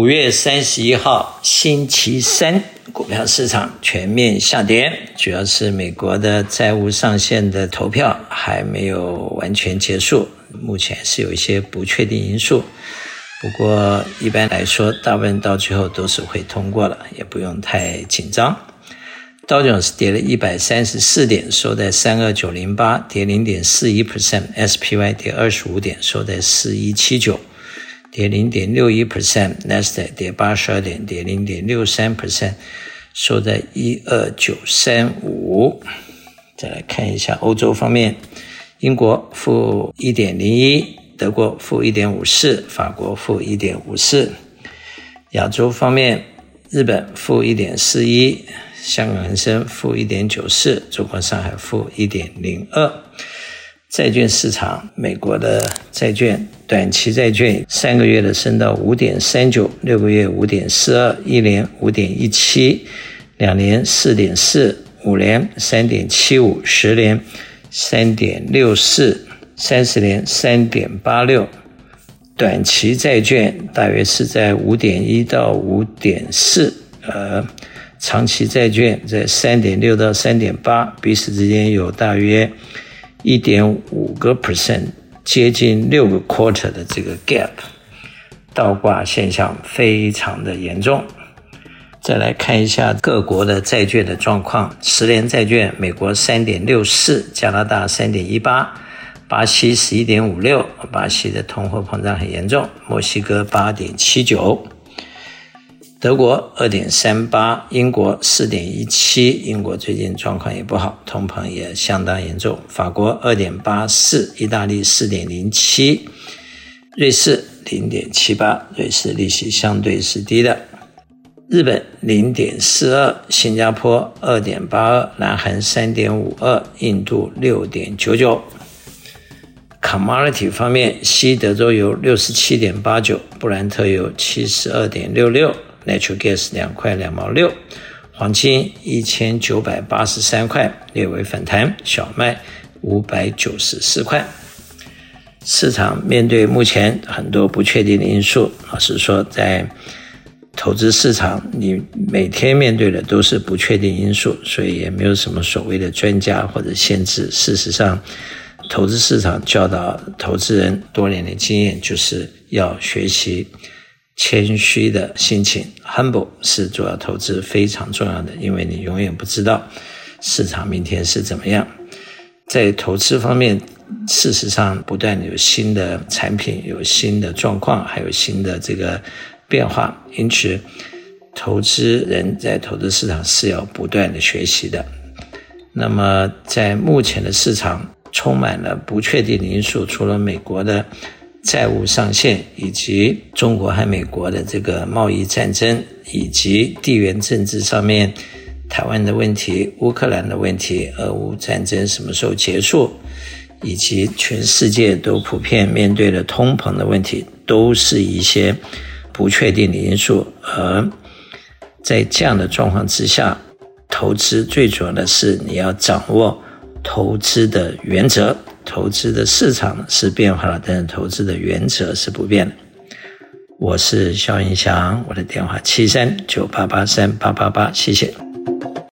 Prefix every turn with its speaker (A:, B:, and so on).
A: 五月三十一号星期三，股票市场全面下跌，主要是美国的债务上限的投票还没有完全结束，目前是有一些不确定因素。不过一般来说，大部分到最后都是会通过了，也不用太紧张。道琼斯跌了一百三十四点，收在三二九零八，跌零点四一 percent；SPY 跌二十五点，收在四一七九。跌零点六一 percent，Nasdaq 跌八十二点，跌零点六三 percent，收在一二九三五。再来看一下欧洲方面，英国负一点零一，德国负一点五四，法国负一点五四。亚洲方面，日本负一点四一，香港恒生负一点九四，中国上海负一点零二。债券市场，美国的债券，短期债券三个月的升到五点三九，六个月五点四二，一年五点一七，两年四点四，五年三点七五，十年三点六四，三十年三点八六。短期债券大约是在五点一到五点四，呃，长期债券在三点六到三点八，彼此之间有大约。一点五个 percent，接近六个 quarter 的这个 gap，倒挂现象非常的严重。再来看一下各国的债券的状况，十年债券，美国三点六四，加拿大三点一八，巴西十一点五六，巴西的通货膨胀很严重，墨西哥八点七九。德国二点三八，英国四点一七，英国最近状况也不好，通膨也相当严重。法国二点八四，意大利四点零七，瑞士零点七八，瑞士利息相对是低的。日本零点四二，新加坡二点八二，南韩三点五二，印度六点九九。Commodity 方面，西德州油六十七点八九，布兰特油七十二点六六。Natural gas 两块两毛六，黄金一千九百八十三块，略微反弹。小麦五百九十四块。市场面对目前很多不确定的因素，老实说，在投资市场，你每天面对的都是不确定因素，所以也没有什么所谓的专家或者限制。事实上，投资市场教导投资人多年的经验，就是要学习。谦虚的心情，humble 是做要投资非常重要的，因为你永远不知道市场明天是怎么样。在投资方面，事实上不断有新的产品、有新的状况，还有新的这个变化，因此投资人在投资市场是要不断的学习的。那么在目前的市场充满了不确定的因素，除了美国的。债务上限，以及中国和美国的这个贸易战争，以及地缘政治上面台湾的问题、乌克兰的问题、俄乌战争什么时候结束，以及全世界都普遍面对的通膨的问题，都是一些不确定的因素。而在这样的状况之下，投资最主要的是你要掌握投资的原则。投资的市场是变化了，但是投资的原则是不变的。我是肖云祥，我的电话七三九八八三八八八，谢谢。